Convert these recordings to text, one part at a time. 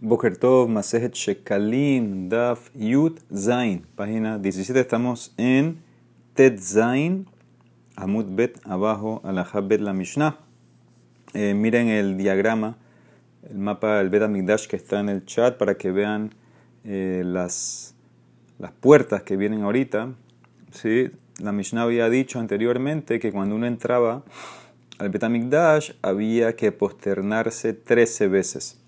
Boker Tov, Masejet Shekalim, Daf, Yud, Zain. Página 17, estamos en Tet Zain, Amud Bet, abajo, Alajab Bet la Mishnah. Eh, miren el diagrama, el mapa del Bet Amigdash que está en el chat para que vean eh, las, las puertas que vienen ahorita. ¿sí? La Mishnah había dicho anteriormente que cuando uno entraba al Bet Amigdash había que posternarse 13 veces.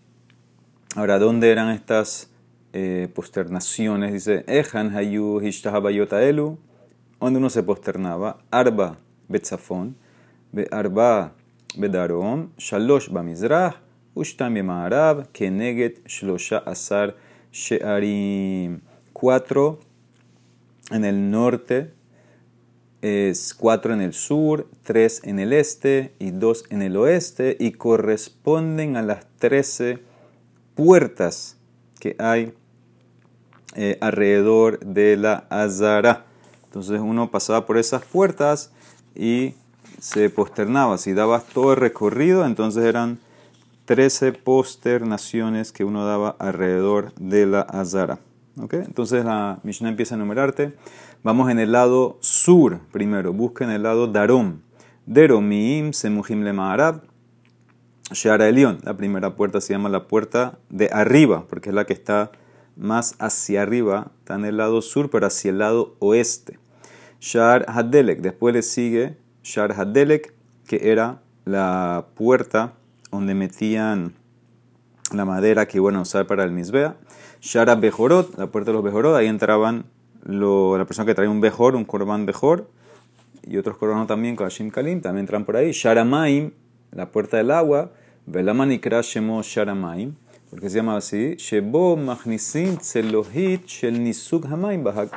Ahora, ¿dónde eran estas eh, posternaciones? Dice, Ejan hayu elu, donde uno se posternaba, Arba betzafon, Arba bedarom, Shalosh bamizrah, Ushtam Keneget shlosha asar she'arim. Cuatro en el norte, es cuatro en el sur, tres en el este y dos en el oeste, y corresponden a las trece puertas que hay eh, alrededor de la Azara. Entonces uno pasaba por esas puertas y se posternaba. Si dabas todo el recorrido, entonces eran 13 posternaciones que uno daba alrededor de la Azara. Entonces la Mishnah empieza a enumerarte. Vamos en el lado sur primero. Busca en el lado Darom. Deromim, Semuhim Lema Shara Elión, la primera puerta se llama la puerta de arriba, porque es la que está más hacia arriba, está en el lado sur, pero hacia el lado oeste. Shar Hadelek, después le sigue Shar Hadelek, que era la puerta donde metían la madera que iban a usar para el Misbea. Shara Bejorot, la puerta de los Bejorot, ahí entraban la persona que traía un Bejor, un Korban Bejor, y otros Korbanos también, con Hashim Kalim, también entran por ahí. Shara Maim, la puerta del agua, Velama Nikra Shemo Sharamaim, porque se llama así, Shebo Machnisim Tzelohit Shel Nisuk Hamaim Bahak.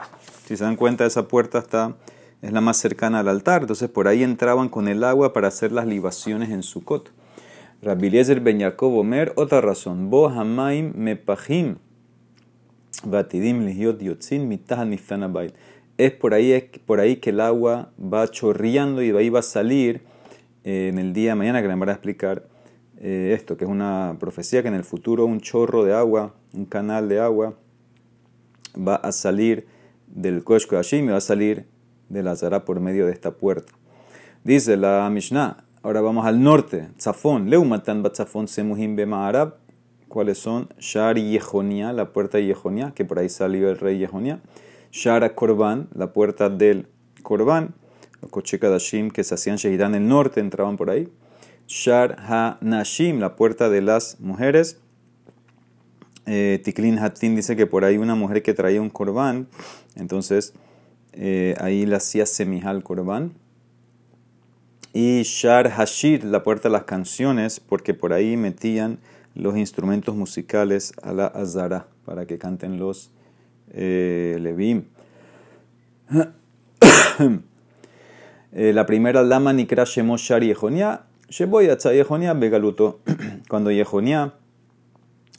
Si se dan cuenta, esa puerta está, es la más cercana al altar, entonces por ahí entraban con el agua para hacer las libaciones en Sukkot. Rabbi Ben Yaakov Omer, otra razón, Bo Hamaim Mepahim Batidim Lihiot Yotzin Mitah Niftan Es por ahí, es por ahí que el agua va chorreando y ahí va a salir eh, en el día de mañana, que le van a explicar eh, esto, que es una profecía que en el futuro un chorro de agua, un canal de agua, va a salir del Kosh Hashim y va a salir de la Zara por medio de esta puerta. Dice la Mishnah, ahora vamos al norte, Zafón, Leumatan Batzafón Semuhim Bema'arab, ¿cuáles son? Shar Yehonia, la puerta de Yehonia, que por ahí salió el rey Yehonia, Shara Korban, la puerta del Korban, los Koche Kadashim que se hacían en el norte entraban por ahí. Shar Ha-Nashim, la puerta de las mujeres. Eh, Tiklin Hatin dice que por ahí una mujer que traía un corbán, entonces eh, ahí la hacía semijal corbán. Y Shar Hashir, la puerta de las canciones, porque por ahí metían los instrumentos musicales a la Azara para que canten los eh, Levim. Eh, la primera lama Nikra Shemot Shar Yehonia Begaluto. Cuando Yehonia,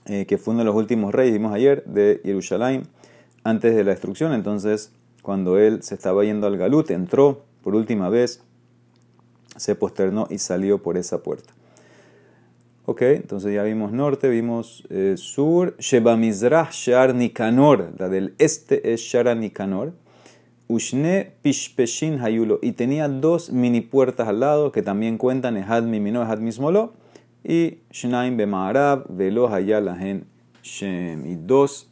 eh, que fue uno de los últimos reyes, vimos ayer, de Jerusalén, antes de la destrucción, entonces cuando él se estaba yendo al Galut, entró por última vez, se posternó y salió por esa puerta. Ok, entonces ya vimos norte, vimos eh, sur, Sheba Mizrah Shar Nikanor, la del este es Shara Nikanor. Ushne Pishpeshin Hayulo. Y tenía dos mini puertas al lado que también cuentan Ehad Mimino, Ehad Mismolo. Y Shnaim Bemaarab, Velo Hayalahen Shem. Y dos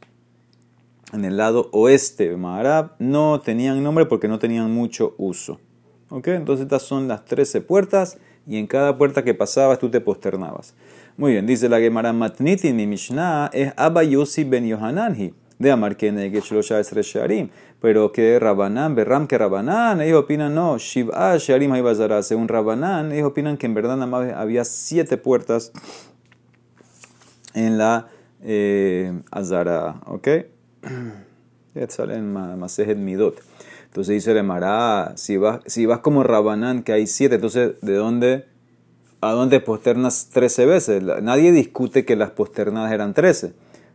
en el lado oeste Bemaarab no tenían nombre porque no tenían mucho uso. ¿Ok? Entonces estas son las 13 puertas y en cada puerta que pasabas tú te posternabas. Muy bien, dice la Gemara Matniti, mi Mishnah es Abba Yossi ben Yohananhi de Amar Sharim. Pero que Rabanán, Berram que Rabanán, ellos opinan no, Shiv'a Sharim Haibazara. Según Rabanán, ellos opinan que en verdad nada más había siete puertas en la eh, Azara. ¿Ok? salen Masejet Midot. Entonces dice Remara, si vas, si vas como Rabanán, que hay siete, entonces ¿de dónde? ¿A dónde posternas trece veces? Nadie discute que las posternadas eran trece.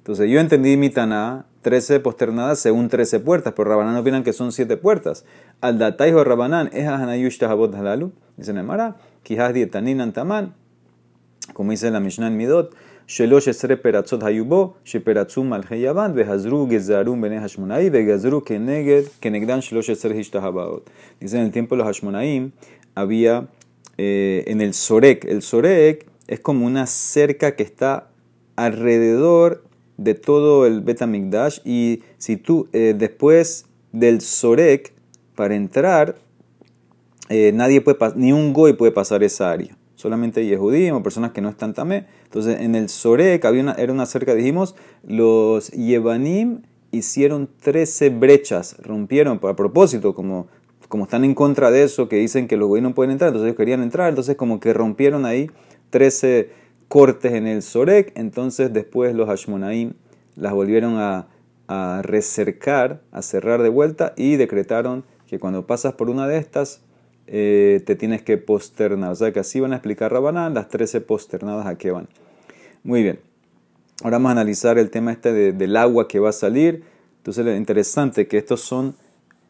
Entonces yo entendí mi Taná, 13 posternadas según 13 puertas, pero Rabanán opinan que son 7 puertas. Al dataijo Rabanán es Hanayush Tahabot Halalu, dice Nemara, Kihas Dietanin Antaman, como dice la Mishnah en Midot, shelosh esre peratzot hayubo, sheperatzum al heyavan, vehazru gezarum bene hashmonai, vegazru keneged, kenegdan shelosh esre hishtahabaot. Dice en el tiempo de los hashmonaim había eh, en el sorek. El sorek es como una cerca que está alrededor de todo el Betamigdash y si tú eh, después del Sorek para entrar eh, nadie puede ni un goy puede pasar esa área. Solamente Yehudim o personas que no están tamé. Entonces en el Sorek había una, era una cerca dijimos los Yevanim hicieron 13 brechas rompieron a propósito como como están en contra de eso que dicen que los goy no pueden entrar entonces ellos querían entrar entonces como que rompieron ahí 13 cortes en el Sorek, entonces después los Hashmonaim las volvieron a, a recercar, a cerrar de vuelta y decretaron que cuando pasas por una de estas eh, te tienes que posternar. O sea que así van a explicar Rabanán las 13 posternadas a qué van. Muy bien. Ahora vamos a analizar el tema este del agua que va a salir. Entonces lo interesante que estos son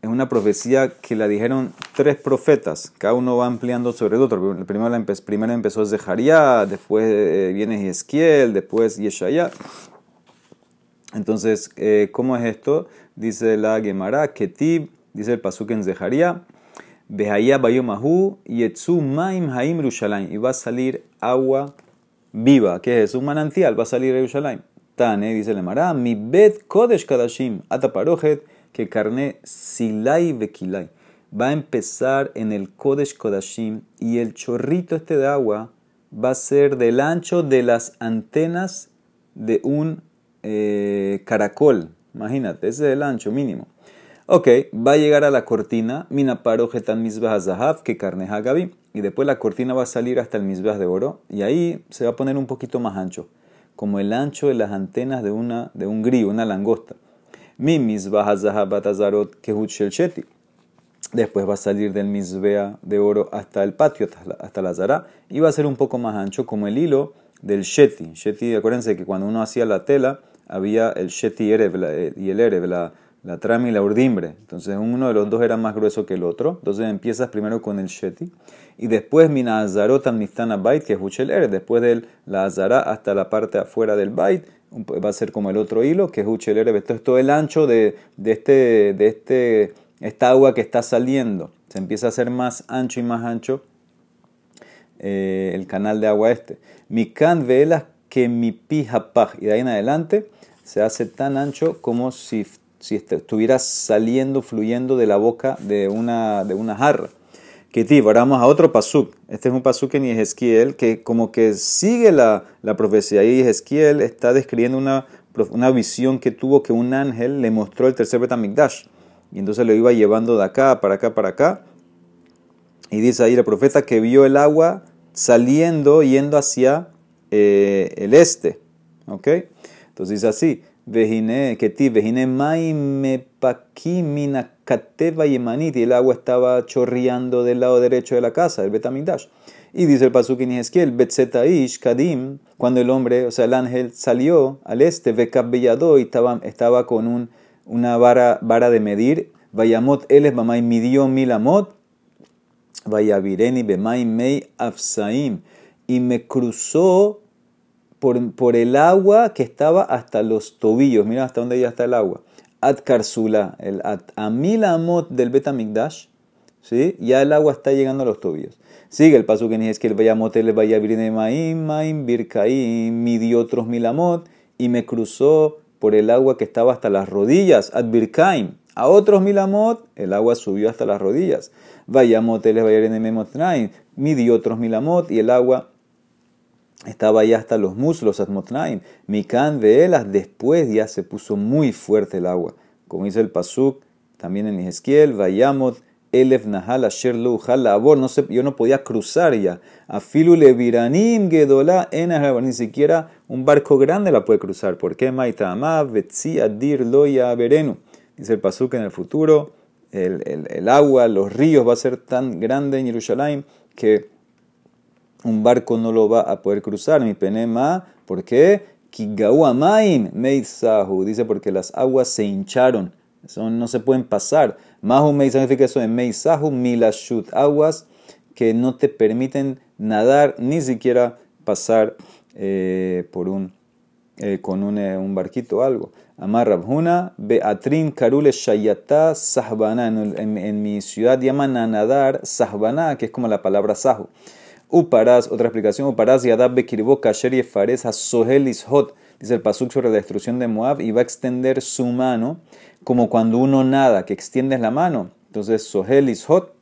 es una profecía que la dijeron tres profetas, cada uno va ampliando sobre el otro. Primero, primero empezó Zeharia, después eh, viene Ezequiel, después Yeshaya. Entonces, eh, ¿cómo es esto? Dice la Gemara, Ketib, dice el Pasuk en Zeharia, Behaya Bayomahu, Yetsu Maim Haim Rushalayim, y va a salir agua viva, que es un manantial, va a salir Yerushalayim. Tane, dice la Gemara, Mi bet Kodesh Kadashim, Ataparojet, que carne silai vekilai. Va a empezar en el Kodesh Kodashim y el chorrito este de agua va a ser del ancho de las antenas de un eh, caracol. Imagínate, ese es el ancho mínimo. Ok, va a llegar a la cortina, mina paro getan misbah que carne hagabi, y después la cortina va a salir hasta el misbah de oro, y ahí se va a poner un poquito más ancho, como el ancho de las antenas de, una, de un grillo, una langosta. Mi misbah azarot kehut shel sheti. Después va a salir del misbea de oro hasta el patio, hasta la, zara, y va a ser un poco más ancho como el hilo del sheti. Sheti, acuérdense que cuando uno hacía la tela, había el sheti erev y el erev, la, la trama y la urdimbre. Entonces uno de los dos era más grueso que el otro. Entonces empiezas primero con el sheti. Y después mina azarot al bait, que es el erev. Después de la azara hasta la parte afuera del bait va a ser como el otro hilo, que es Uchelere. Esto es todo el ancho de, de, este, de este, esta agua que está saliendo. Se empieza a hacer más ancho y más ancho eh, el canal de agua este. Mi can velas que mi pija Y de ahí en adelante se hace tan ancho como si, si estuviera saliendo, fluyendo de la boca de una, de una jarra. Ahora vamos a otro pasuk. Este es un pasuk en Ezequiel que como que sigue la, la profecía. Y Ezequiel está describiendo una, una visión que tuvo que un ángel le mostró el tercer Betamigdash. Y entonces lo iba llevando de acá, para acá, para acá. Y dice ahí el profeta que vio el agua saliendo, yendo hacia eh, el este. ¿Ok? Entonces dice así. Vejine, Ketiv, vejine mai me mina kateva yemanit, y el agua estaba chorreando del lado derecho de la casa, el Betamigdash. Y dice el Pasuk en Betzetaish Kadim, cuando el hombre, o sea, el ángel salió al este, Bekabellado, y estaba, estaba con un, una vara, vara de medir, Vayamot Eles Bamay midió mil amot, Vayavireni Bemay Mei Afsaim, y me cruzó por, por, el agua que estaba hasta los tobillos. Mira hasta dónde ya está el agua. Ad Karsula, el At Amilamot del Betamigdash, ¿sí? ya el agua está llegando a los tobillos. Sigue el paso que es que el Bayamot el Bayabirine Maim, Maim, Birkaim, midió otros milamot y me cruzó por el agua que estaba hasta las rodillas. Ad Birkaim, a otros milamot, el agua subió hasta las rodillas. Vayamot el Bayabirine Memotnaim, midió otros milamot y el agua estaba ya hasta los muslos, Atmotnaim. Mikan veelas, después ya se puso muy fuerte el agua. Como dice el Pasuk, también en Ezequiel, Vayamot, Elef Nahal, Asher Labor, no sé, yo no podía cruzar ya. Afilu Leviranim, Gedola, ni siquiera un barco grande la puede cruzar. ¿Por qué? Maitama, Betzi, Adir, Loya, Berenu. Dice el Pasuk en el futuro, el, el, el agua, los ríos va a ser tan grande en Jerusalén que un barco no lo va a poder cruzar. Mi penema, ¿por qué? Kigauamaim meisahu. Dice porque las aguas se hincharon. Eso no se pueden pasar. Mahu meisahu significa eso de meisahu milashut. Aguas que no te permiten nadar ni siquiera pasar eh, por un eh, con un, eh, un, barquito o algo. Amar Rabhuna, Beatrin Karule Shayata Sahbana. En, mi ciudad llaman a nadar Sahbana, que es como la palabra Sahu. Uparaz, otra explicación, Uparaz Yadab Bekirbo Kasher Yefares Sohel Ishot. Dice el pasuk sobre la destrucción de Moab y va a extender su mano como cuando uno nada, que extiendes la mano. Entonces, Sohel Ishot,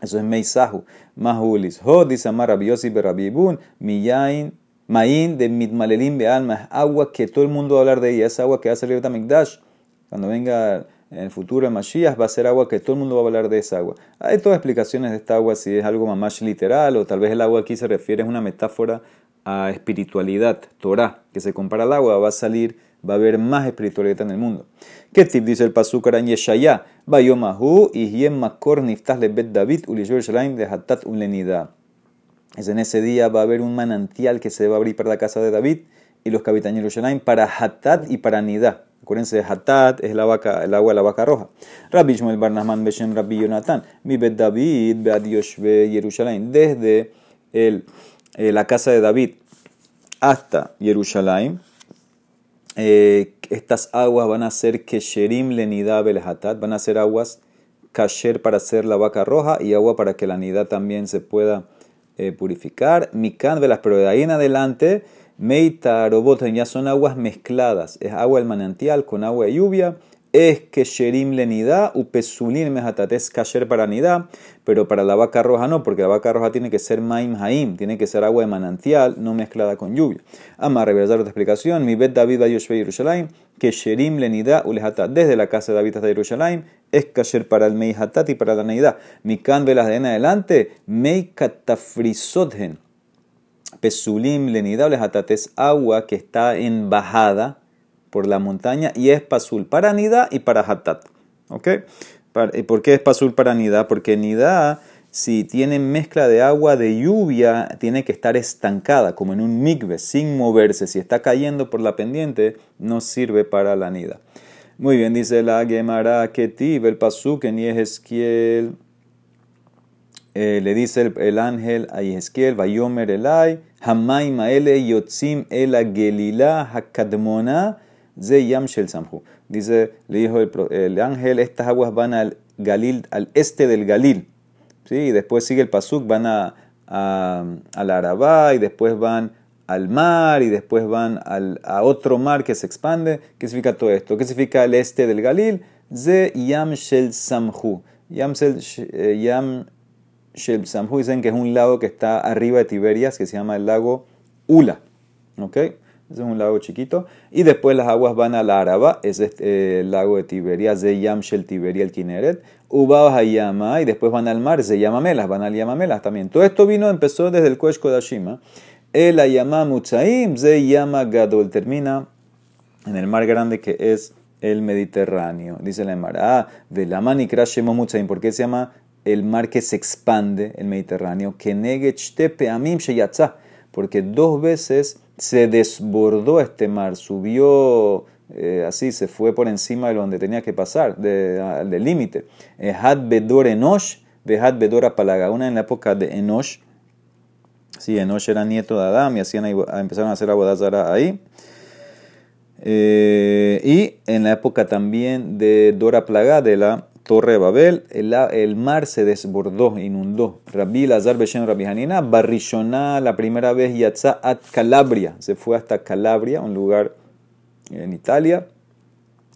eso es Meisahu. Mahul Ishot, dice Amar Rabiosi Berabibun, Miyain Maín de Mitmalelim Alma, es agua que todo el mundo va a hablar de ella, es agua que va a salir de Tamikdash. Cuando venga en el futuro el Mashiach, va a ser agua que todo el mundo va a hablar de esa agua. Hay todas explicaciones de esta agua, si es algo más literal o tal vez el agua aquí se refiere a una metáfora a espiritualidad, Torah, que se compara al agua, va a salir, va a haber más espiritualidad en el mundo. ¿Qué tip dice el Pasukar en Yeshaya? Bayomahu y makor niftah lebet David de hatat ulenida. Es en ese día va a haber un manantial que se va a abrir para la casa de David y los capitaneros de para Hatat y para Nidá. Acuérdense, Hatat es la vaca, el agua de la vaca roja. Rabbi Shmuel Barnasman Beshem Rabbi Yonatan. Mi David Bead Yoshve Yerushalayim. Desde el, eh, la casa de David hasta Jerusalén, eh, estas aguas van a ser Kesherim Lenidá Bel Hatat. Van a ser aguas kasher para hacer la vaca roja y agua para que la nidá también se pueda eh, purificar. Mikan velas, pero de ahí en adelante, Meita Robot ya son aguas mezcladas. Es agua del manantial con agua de lluvia es que sherim lenida, upesulin mehatat, es kasher para nida, pero para la vaca roja no, porque la vaca roja tiene que ser maim haim, tiene que ser agua de manantial, no mezclada con lluvia. Ama, reversar otra explicación, mi bet David a Yoshua Yerushalayim, que sherim lenida ulehatat, desde la casa de David hasta Yerushalayim, es kasher para el meihatat y para la neida. Mi can velas de en adelante, mei katafrisothen, pesulim lenida ulehatat, es agua que está en bajada, por la montaña y es pasul para Nida y para Hatat. ¿Ok? ¿Por qué es pasul para Nida? Porque Nida, si tiene mezcla de agua de lluvia, tiene que estar estancada, como en un migbe, sin moverse. Si está cayendo por la pendiente, no sirve para la Nida. Muy bien, dice la Gemara Ketiv, el pasuk en Yehezkiel. Eh, le dice el, ángel a Yehezkiel, Vayomer Elai, Hamay Maele Yotzim Ela Gelila Hakadmona Ze Yam Shel Samhu. Dice, le dijo el, ángel, estas aguas van al Galil, al este del Galil. ¿Sí? Y después sigue el Pasuk, van a, a, al Arabá y después van al mar y después van al, a otro mar que se expande. ¿Qué significa todo esto? ¿Qué significa el este del Galil? Ze Yam Shel Samhu. Yam, eh, Yam Shel Samhu que es un lago que está arriba de Tiberias, que se llama el lago Ula. ¿Ok? Ese es un lago chiquito. Y después las aguas van al Araba, es este, el lago de Tiberias, de Yamshel Tiberia, el Kineret. Uba Hayama, y después van al mar, se llama Melas, van al Yamamelas también. Todo esto vino, empezó desde el Kosh Kodashima. El Ayama Mutzaim, se llama Gadol, termina en el mar grande que es el Mediterráneo. Dice la Emara, de la Manikra Shemo Mutzaim, ¿por qué se llama el mar que se expande, el Mediterráneo? Que Negechte Amim Sheyatza, porque dos veces se desbordó este mar, subió eh, así, se fue por encima de donde tenía que pasar, del límite. Had Bedor Enosh, Had Bedor Palaga, una en la época de Enosh. Sí, Enosh era nieto de Adán y hacían, empezaron a hacer Abodazara ahí. Eh, y en la época también de Dora Plaga, de la Torre de Babel, el, mar se desbordó, inundó. Rabbi Lazar Beshem Rabbi Hanina, Barrishona, la primera vez Yatza at Calabria, se fue hasta Calabria, un lugar en Italia.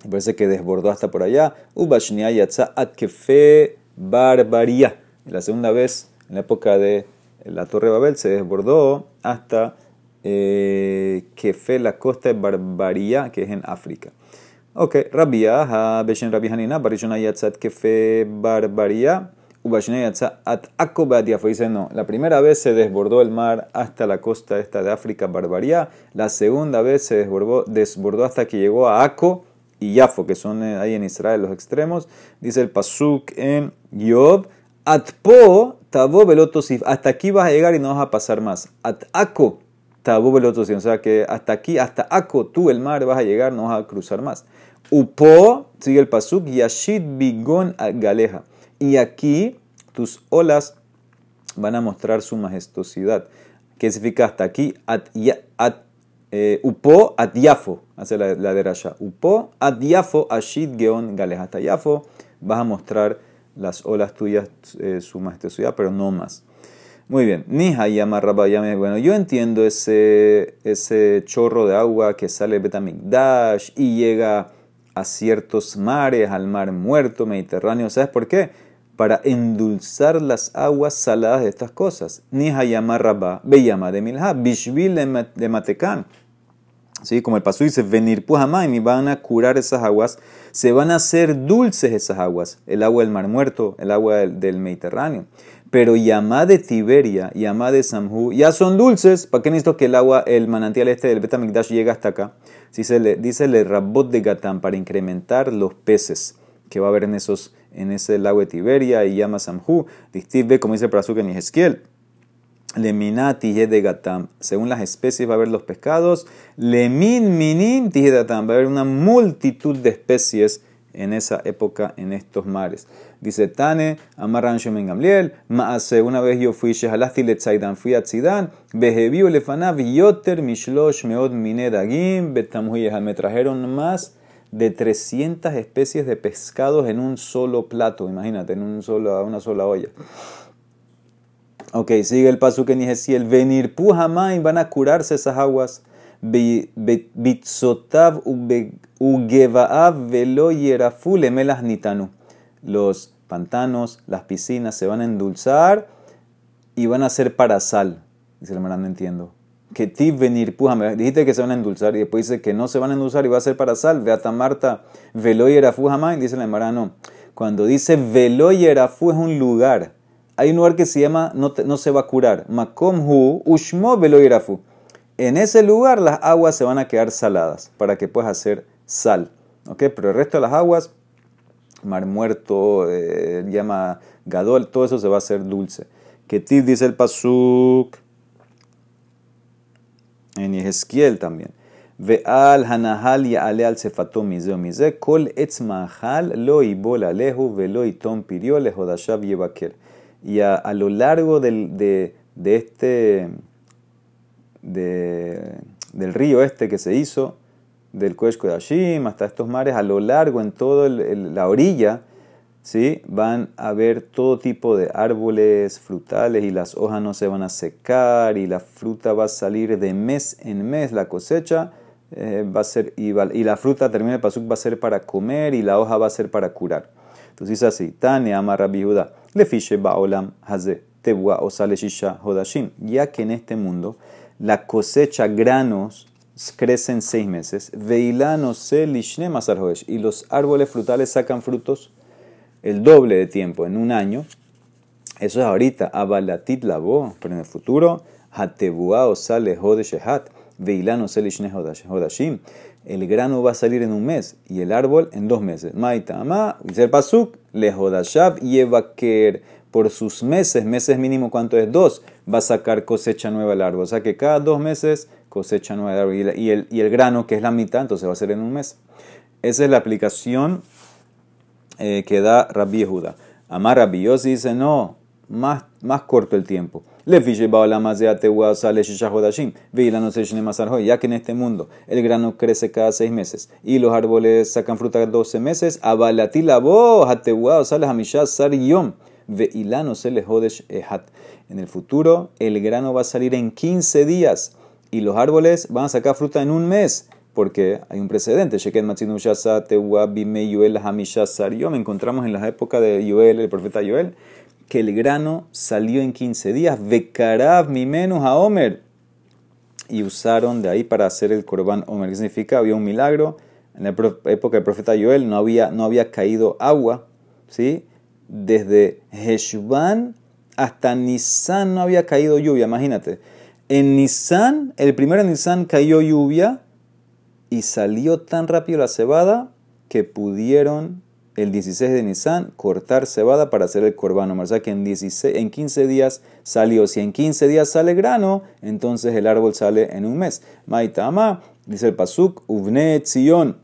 Me parece que desbordó hasta por allá. Ubashnia Yatza at Kefe Barbaria. La segunda vez, en la época de la Torre de Babel, se desbordó hasta eh, Kefe, la costa de Barbaria, que es en África. Ok, Rabia, Beshen Rabbi Hanina, Barishona Yatzat Kefe Barbaria, Ubashina Yatzat At Fue Dice no, la primera vez se desbordó el mar hasta la costa esta de África, Barbaria. La segunda vez se desbordó, hasta que llegó a Ako y Yafo, que son eh, ahí en Israel los extremos. Dice el Pasuk en Yob, Atpo Tabo Belotosif. Hasta aquí vas a llegar y no vas a pasar más. At Ako Tabo Belotosif. O sea que hasta aquí, hasta Ako, tú el mar vas a llegar, no vas a cruzar más. Upo, sigue el pasuk, Yashid Bigon Galeja. Y aquí tus olas van a mostrar su majestuosidad. ¿Qué significa hasta aquí? At, eh, upo adiafo, hace la, la derasha. Upo adiafo ashid geon gales. Hasta yafo vas a mostrar las olas tuyas, eh, su majestuosidad, pero no más. Muy bien. Ni hayama rabayame. Bueno, yo entiendo ese, ese chorro de agua que sale de Betamigdash y llega a ciertos mares, al mar muerto, Mediterráneo. ¿Sabes por qué? Para endulzar las aguas saladas de estas cosas. Ni hayama rabá, llama de milha, bishvil de matecán. ¿Sí? Como el paso dice, venir puhamaim y van a curar esas aguas, se van a hacer dulces esas aguas, el agua del Mar Muerto, el agua del, Mediterráneo. Pero Yamá de Tiberia, Yamá de Samhu, ya son dulces. ¿Para qué necesito que el agua, el manantial este del Betamigdash llegue hasta acá? Si se le, dice el rabot de Gatán para incrementar los peces que va a haber en, esos, en ese lago de Tiberia y Yama Samhu. Distive, como dice el Prasuke en Ezequiel. Leminati de gatam. Según las especies va a haber los pescados. Lemin minim de gatam. Va a haber una multitud de especies en esa época en estos mares. Dice Tane, Amarran Shomen Gamliel, Maase, una vez yo fui Shehalasti Letzaidan, fui a Tzidan, Behebiu Lefanav, Yoter Mishlosh Meod Minedagim, Betamhuyeha, me trajeron más de 300 especies de pescados en un solo plato, imagínate, en un solo, una sola olla. Ok, sigue el paso que ni el venir pujamay van a curarse esas aguas. Bitzotav ugevaav velo yerafule melas nitanu. Los pantanos, las piscinas se van a endulzar y van a ser para sal. Dice el no entiendo. Que ti venir pujamay. Dijiste que se van a endulzar y después dice que no se van a endulzar y va a ser para sal. Veata Marta velo yerafu jamay. Dice la no. Cuando dice velo yerafu es un lugar hay un lugar que se llama, no, no se va a curar, Makom Hu Ushmo Veloirafu. En ese lugar las aguas se van a quedar saladas para que puedas hacer sal. ¿ok? Pero el resto de las aguas, mar muerto, eh, llama Gadol, todo eso se va a hacer dulce. Que dice el Pasuk en Ezequiel también. Ve'al hanahal ya'ale al sefato mize mize kol etz mahal lo ibol alehu velo itom pirio lehodashav y a, a lo largo del, de, de, este, de, del río este que se hizo, del Cuesco de Ashim hasta estos mares, a lo largo, en toda la orilla, ¿sí? van a haber todo tipo de árboles frutales y las hojas no se van a secar y la fruta va a salir de mes en mes, la cosecha eh, va a ser, y, y, la fruta, termina el pasuk, va a ser para comer y la hoja va a ser para curar. Entonces dice así, Tane ama Rabbi Judá, le fiche baolam haze tebua o sale shisha hodashim, ya que en este mundo la cosecha granos crecen seis meses, veilano y los árboles frutales sacan frutos el doble de tiempo, en un año. Eso es ahorita, abalatit labo, pero en el futuro, hatebua o sale hodeshehat, veilano hodashim el grano va a salir en un mes y el árbol en dos meses. Maitama, el Pasuk, lehodashav yevaker, por sus meses, meses mínimo, ¿cuánto es? Dos, va a sacar cosecha nueva el árbol. O sea que cada dos meses cosecha nueva el árbol. Y el, y el grano, que es la mitad, entonces va a ser en un mes. Esa es la aplicación eh, que da Rabbi Yehuda. Amar Rabbi Yossi dice, no, más, más corto el tiempo. Le ya que en este mundo el grano crece cada seis meses y los árboles sacan fruta cada doce meses, abalati la voz, sales a sar yom, veilano se le En el futuro el grano va a salir en 15 días y los árboles van a sacar fruta en un mes porque hay un precedente. Me encontramos en la época de Yoel, el profeta Yoel, que el grano salió en 15 días. Vekarab mi menos a Omer. Y usaron de ahí para hacer el corbán Omer. ¿Qué significa? Había un milagro. En la época del profeta Joel no había, no había caído agua. ¿sí? Desde Heshvan hasta Nisan no había caído lluvia. Imagínate. En Nisan, el primero Nisan cayó lluvia y salió tan rápido la cebada que pudieron el 16 de Nisan, cortar cebada para hacer el corbano. O sea que en, 16, en 15 días salió. Si en 15 días sale grano, entonces el árbol sale en un mes. Maitama, dice el Pasuk, Uvne Tzion,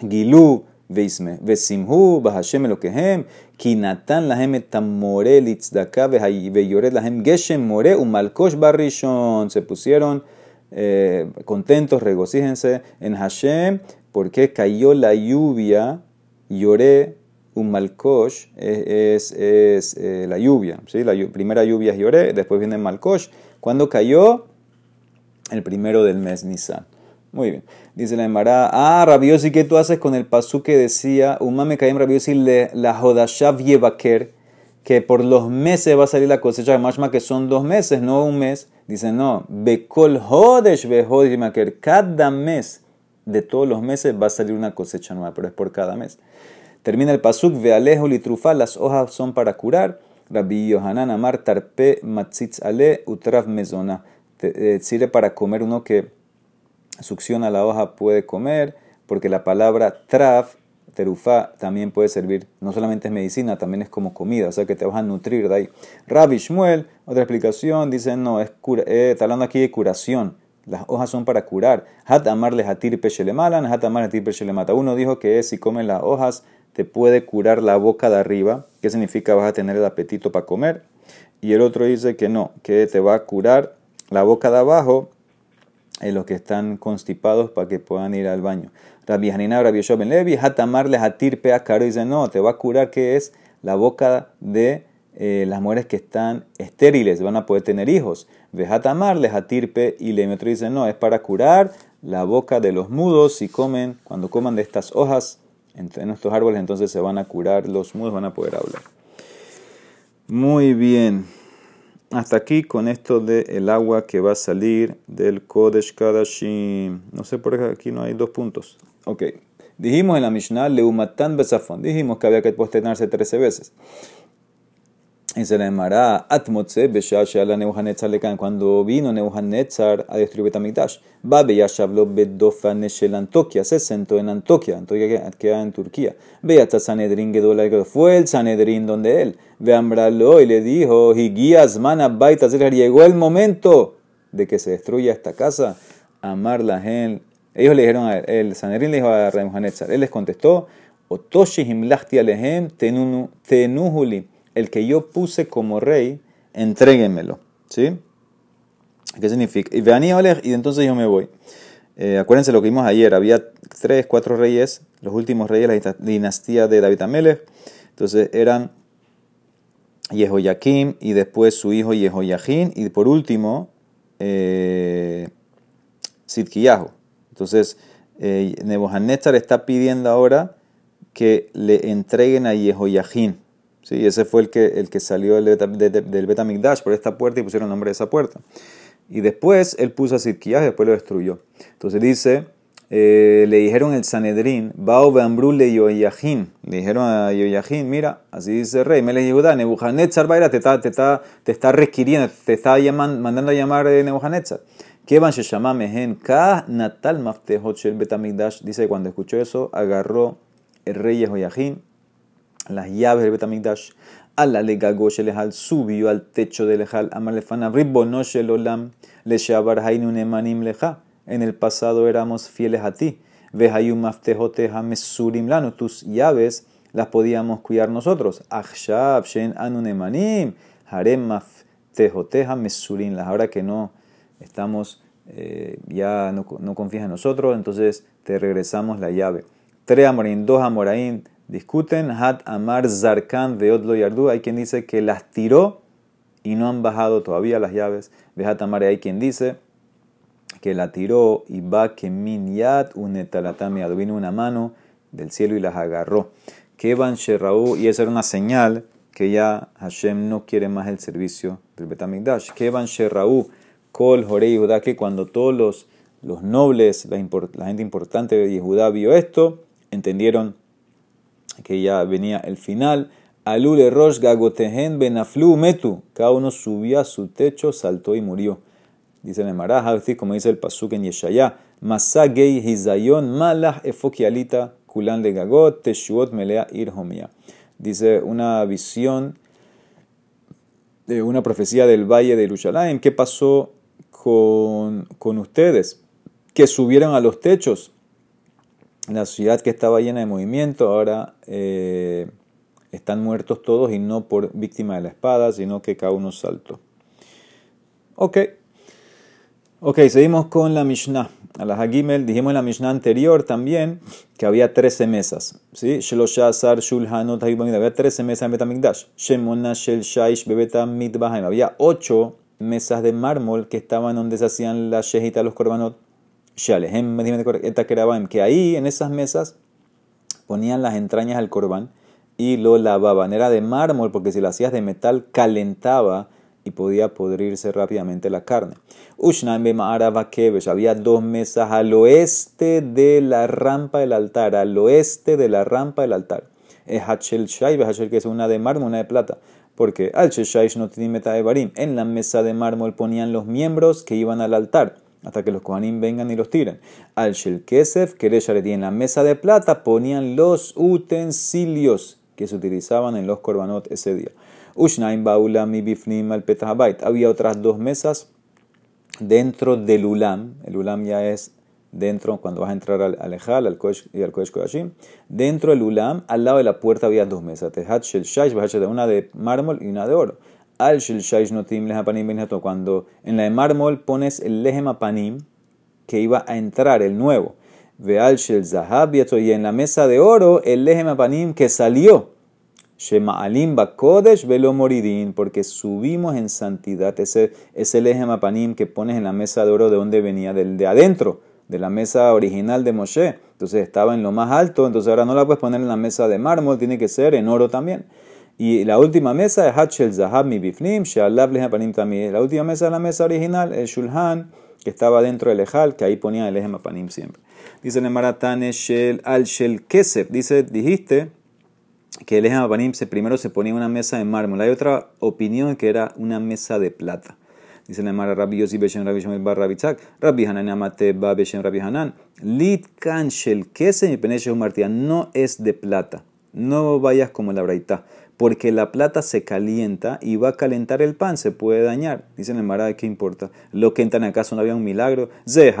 Gilu, Veisme, Vesimhu, Bahashem Elokehem, Kinatan lahem tamore litzdaka, Veyoret lahem Geshem more, Umalkosh barrishon. Se pusieron eh, contentos, regocíjense en Hashem, porque cayó la lluvia, lloré, un malkosh es, es, eh, la lluvia, ¿sí? la primera lluvia es lloré, después viene malkosh, cuando cayó el primero del mes Nisan. Muy bien. Dice la Emara, ah, Rabiosi, ¿qué tú haces con el pasú que decía, umame kaim Rabiosi la jodashav yevaker, que por los meses va a salir la cosecha de mashma, que son dos meses, no un mes? Dice, no, bekol hodesh yevaker, cada mes de todos los meses va a salir una cosecha nueva, pero es por cada mes. Termina el pasuk, vealejo litrufa, las hojas son para curar. Rabbi Yohanan Amar tarpe matzitz ale utrav mezona. Eh, sirve para comer uno que succiona la hoja puede comer, porque la palabra traf, terufa, también puede servir, no solamente es medicina, también es como comida, o sea que te vas a nutrir de ahí. Rabbi Shmuel, otra explicación, dice, no, es cura, eh, está hablando aquí de curación. Las hojas son para curar. Hat amarle hatir pechelemalan, hat amar hatir pechelemata. Uno dijo que si comen las hojas te puede curar la boca de arriba, que significa vas a tener el apetito para comer. Y el otro dice que no, que te va a curar la boca de abajo, en los que están constipados para que puedan ir al baño. Rabbi Hanina, Rabbi Ben Levi, Hatamarle Hatirpe Caro dice, no, te va a curar que es la boca de eh, las mujeres que están estériles, van a poder tener hijos. Vejatamar, Hatirpe y le otro dice, no, es para curar la boca de los mudos si comen, cuando coman de estas hojas en estos árboles, entonces se van a curar los mudos, van a poder hablar. Muy bien. Hasta aquí con esto del el agua que va a salir del Kodesh Kadashim. No sé por qué aquí no hay dos puntos. Ok. Dijimos en la Mishnah, Leumatan Besafon. Dijimos que había que posternarse 13 veces. Y se le llamará Atmotze Beshasha la Nebuchadnezzar lecan cuando vino Nebuchadnezzar a destruir Betamigdash. Babe Yashablo Bedofa Neshel Antokia, se sentó en Antokia, Antokia queda en Turquía. Ve hasta Sanedrin Gedola, fue el Sanedrin donde él. Ve Ambralo y le dijo, Higuías Mana Baita, llegó el momento de que se destruya esta casa. Amar la gente. Ellos le dijeron a él, el Sanedrin le dijo a Nebuchadnezzar, él les contestó, Otoshi Himlachti Alehem Tenuhuli el que yo puse como rey, entréguenmelo. ¿Sí? ¿Qué significa? Y y entonces yo me voy. Eh, acuérdense lo que vimos ayer, había tres, cuatro reyes, los últimos reyes de la dinastía de David Amelech. Entonces eran Yehoyakim y después su hijo Yehoyahin y por último eh, Entonces eh, está pidiendo ahora que le entreguen a Yehoyahin. Sí, ese fue el que, el que salió del, del Betamigdash por esta puerta y pusieron nombre de esa puerta. Y después él puso a Sidkiyah y después lo destruyó. Entonces dice, eh, le dijeron el Sanedrín, Bao Beambrul le. Le dijeron a Yoyahin, mira, así dice el rey, Melech Yehuda, Nebuchadnezzar Baira te está, te, está, te está requiriendo, te está mandando a llamar de Nebuchadnezzar. ¿Qué van se llama Mehen? Ka Natal Maftehot Shel Betamigdash. Dice, cuando escuchó eso, agarró el rey Yehoyahin las llaves del Betamigdash, a la legago al subió al techo del Lejal, amalefana ribono shelolam, le shabar hainu nemanim leja. En el pasado éramos fieles a ti. Vehayum maftejoteja mesurim lano, tus llaves las podíamos cuidar nosotros. Achshab shen anu nemanim, harem mesurim. Ahora que no estamos, eh, ya no, no confías en nosotros, entonces te regresamos la llave. Tres amorín, dos amoraín, Discuten, Hat Amar Zarkan Veot Yardu. Hay quien dice que las tiró y no han bajado todavía las llaves. Hat Amar, hay quien dice que la tiró y va que min yat unetalatami. Vino una mano del cielo y las agarró. Kevan Sheraú, y esa era una señal que ya Hashem no quiere más el servicio del Betamigdash. Kevan Sheraú, Kol Jorei Judá, que cuando todos los, los nobles, la, la gente importante de Judá vio esto, entendieron que ya venía el final. Alule Rosh Gagotehen Benaflu Metu. Cada uno subió a su techo, saltó y murió. Dice el Maraja, como dice el Pasuk en Yeshaya. Masagei Hizayon Malah Efokialita Kulan de Gagot Teshuot Melea Irhomia. Dice una visión de una profecía del valle de Jerusalén. ¿Qué pasó con, con ustedes? Que subieron a los techos la ciudad que estaba llena de movimiento, ahora eh, están muertos todos y no por víctima de la espada, sino que cada uno saltó. Ok. Ok, seguimos con la Mishnah. A la Hagimel dijimos en la Mishnah anterior también que había 13 mesas. ¿sí? Shloshazar Shulhanot Había 13 mesas en Betamigdash. Shemona Shel Shaish. Había 8 mesas de mármol que estaban donde se hacían la shejita, los korbanot. Que ahí en esas mesas ponían las entrañas al corbán y lo lavaban. Era de mármol porque si lo hacías de metal calentaba y podía podrirse rápidamente la carne. había dos mesas al oeste de la rampa del altar, al oeste de la rampa del altar. Es Hachel Shai, que es una de mármol, una de plata. Porque no de. En la mesa de mármol ponían los miembros que iban al altar hasta que los Kohanim vengan y los tiren. Al Shel Kesef, en la mesa de plata ponían los utensilios que se utilizaban en los korbanot ese día. Ushnaim Baula mi bifnim al Había otras dos mesas dentro del ulam. El ulam ya es dentro, cuando vas a entrar al, al Ejal, al Kodesh y al Kodesh Kodashim. Dentro del ulam, al lado de la puerta había dos mesas. Tehat Shel Shaish, una de mármol y una de oro. Al Shel notim Cuando en la de mármol pones el lehem apanim que iba a entrar, el nuevo. Ve al Shel Zahab y en la mesa de oro el lehem apanim que salió Shema'alim Kodesh velo moridin, porque subimos en santidad. Ese es el eje mapanim que pones en la mesa de oro de donde venía, del de adentro, de la mesa original de Moshe. Entonces estaba en lo más alto, entonces ahora no la puedes poner en la mesa de mármol, tiene que ser en oro también. Y la última mesa es Hachel Zahab mi bifnim, mapanim también. La última mesa es la mesa original, el Shulhan, que estaba dentro del Ejal, que ahí ponía el eje mapanim siempre. Dice el Maratane Shel al Shel Kesef, dice, dijiste que el Ejem se, primero se ponía una mesa de mármol. Hay otra opinión que era una mesa de plata. Dice la Mara Rabbi Yossi Beshem Rabbi Shemel Bar Rabbi Tzak, Rabbi Hanan Amate Ba Beshem Rabbi Hanan, Lit Kanshel Kese mi Martía no es de plata. No vayas como la braita porque la plata se calienta y va a calentar el pan, se puede dañar. Dicen en Mará, ¿qué importa? Lo que entran acaso no había un milagro. Había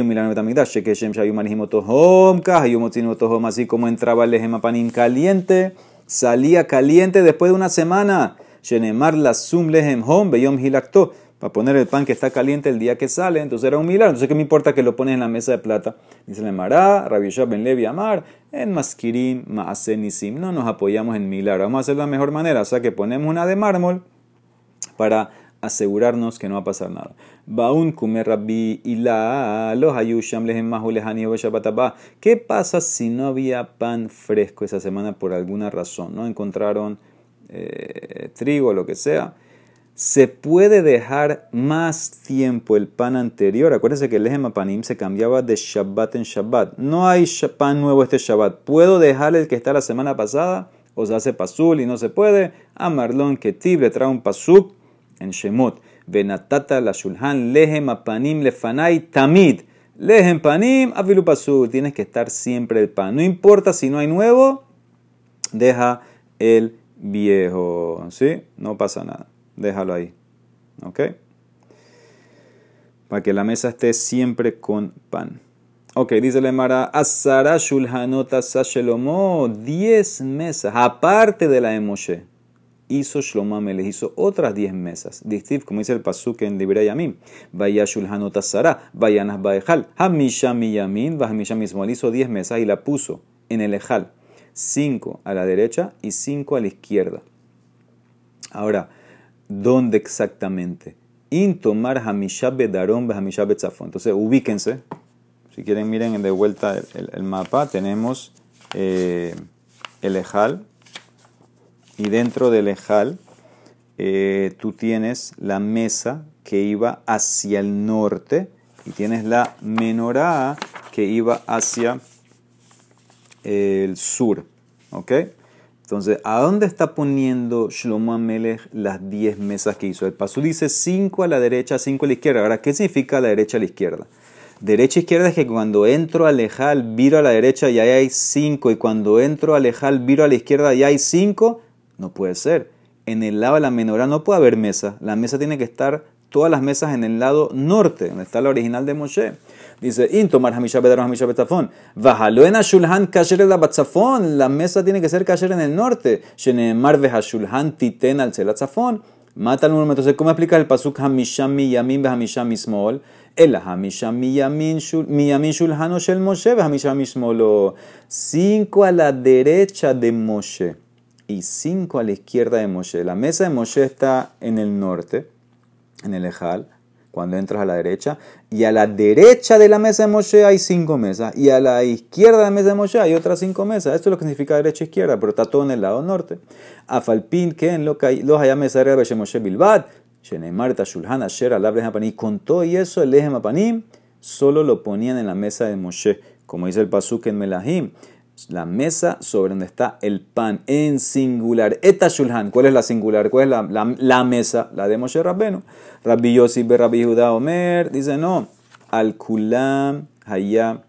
un milagro en así como entraba el lejema panín caliente, salía caliente después de una semana. Shenemar la sum lehem hom, beyom hilakto para poner el pan que está caliente el día que sale, entonces era un milagro. Entonces, ¿qué me importa que lo pones en la mesa de plata? Dice el Mará, Rabbi Ben Levi Amar, en Maskirim, Maasenisim. No nos apoyamos en milagro. Vamos a hacer la mejor manera. O sea, que ponemos una de mármol para asegurarnos que no va a pasar nada. Baun kumer rabbi ila los ayusham ¿Qué pasa si no había pan fresco esa semana por alguna razón? No encontraron eh, trigo o lo que sea se puede dejar más tiempo el pan anterior. Acuérdense que el eje panim se cambiaba de Shabbat en Shabbat. No hay pan nuevo este Shabbat. ¿Puedo dejar el que está la semana pasada? O se hace pasul y no se puede. A Marlon Ketib le trae un pasuk en Shemot. Venatata la shulhan lehem panim lefanai tamid. Lehem panim avilu pasul. Tienes que estar siempre el pan. No importa si no hay nuevo, deja el viejo. ¿Sí? No pasa nada déjalo ahí. ¿Ok? Para que la mesa esté siempre con pan. Ok, dice la Emara, Asara Shulhanota Sashelomo, 10 mesas, aparte de la de Moshe. Hizo Shlomo hizo otras 10 mesas. Distif, como dice el Pasuk en Libre Yamim. Vaya Shulhanota Sara, Vayanas Baejal, Hamisha Miyamin, Vahamisha mismo. hizo 10 mesas y la puso en el Ejal. 5 a la derecha y 5 a la izquierda. Ahora, ¿Dónde exactamente? Intomar Hamishab Bedarom Hamishab Betzafon. Entonces, ubíquense. Si quieren, miren de vuelta el, mapa. Tenemos eh, el Ejal. Y dentro del Ejal, eh, tú tienes la mesa que iba hacia el norte. Y tienes la menorá que iba hacia el sur. ¿Ok? Entonces, ¿a dónde está poniendo Shlomo Amelech las 10 mesas que hizo? El paso dice 5 a la derecha, 5 a la izquierda. Ahora, ¿qué significa la derecha a la izquierda? Derecha izquierda es que cuando entro a Lejal, viro a la derecha y ahí hay 5. Y cuando entro a Lejal, viro a la izquierda y hay 5. No puede ser. En el lado de la menorá no puede haber mesa. La mesa tiene que estar, todas las mesas en el lado norte, donde está la original de Moshe. Dice, Intomar Hamisha Bedar Hamisha Betafon. Vahaloena Shulhan Kasher la Batzafon. La mesa tiene que ser Kasher en el norte. Shenemar Shulhan Titen al Zelatzafon. Mata el número. Entonces, ¿cómo explica el pasuk Hamisham Miyamin Hamisham Mismol? El Hamisham Miyamin Shulhano Shel Moshe Hamisham Mismolo. Cinco a la derecha de Moshe y cinco a la izquierda de Moshe. La mesa de Moshe está en el norte, en el Ejal cuando entras a la derecha, y a la derecha de la mesa de Moshe hay cinco mesas, y a la izquierda de la mesa de Moshe hay otras cinco mesas. Esto es lo que significa derecha e izquierda, pero está todo en el lado norte. Afalpin, que en lo que los haya mesa de Moshe Bilbad, Shenemar, Tashulhan, Asher, Alabres con todo y eso, el eje Mapanim, solo lo ponían en la mesa de Moshe, como dice el Pasuk en Melahim la mesa sobre donde está el pan en singular. Eta shulhan, ¿cuál es la singular? ¿Cuál es la, la, mesa? La de Moshe Rabbenu. Rabbi Yossi Rabbi Judá Omer dice no. Al kulam haya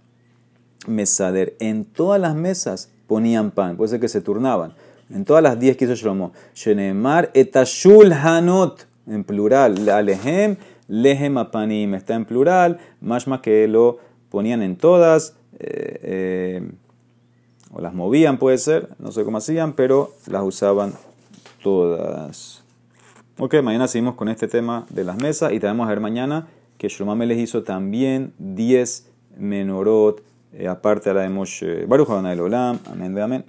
mesader. En todas las mesas ponían pan, puede ser que se turnaban. En todas las 10 que hizo Shlomo. Shenemar eta shulhanot, en plural. Alehem, lehem apanim, está en plural. Más más que lo ponían en todas. Eh, eh, o las movían puede ser, no sé cómo hacían, pero las usaban todas. Ok, mañana seguimos con este tema de las mesas y te vamos a ver mañana que Shlomo les hizo también 10 menorot, eh, aparte a la de Moshe. Baruch Olam, amén, amén.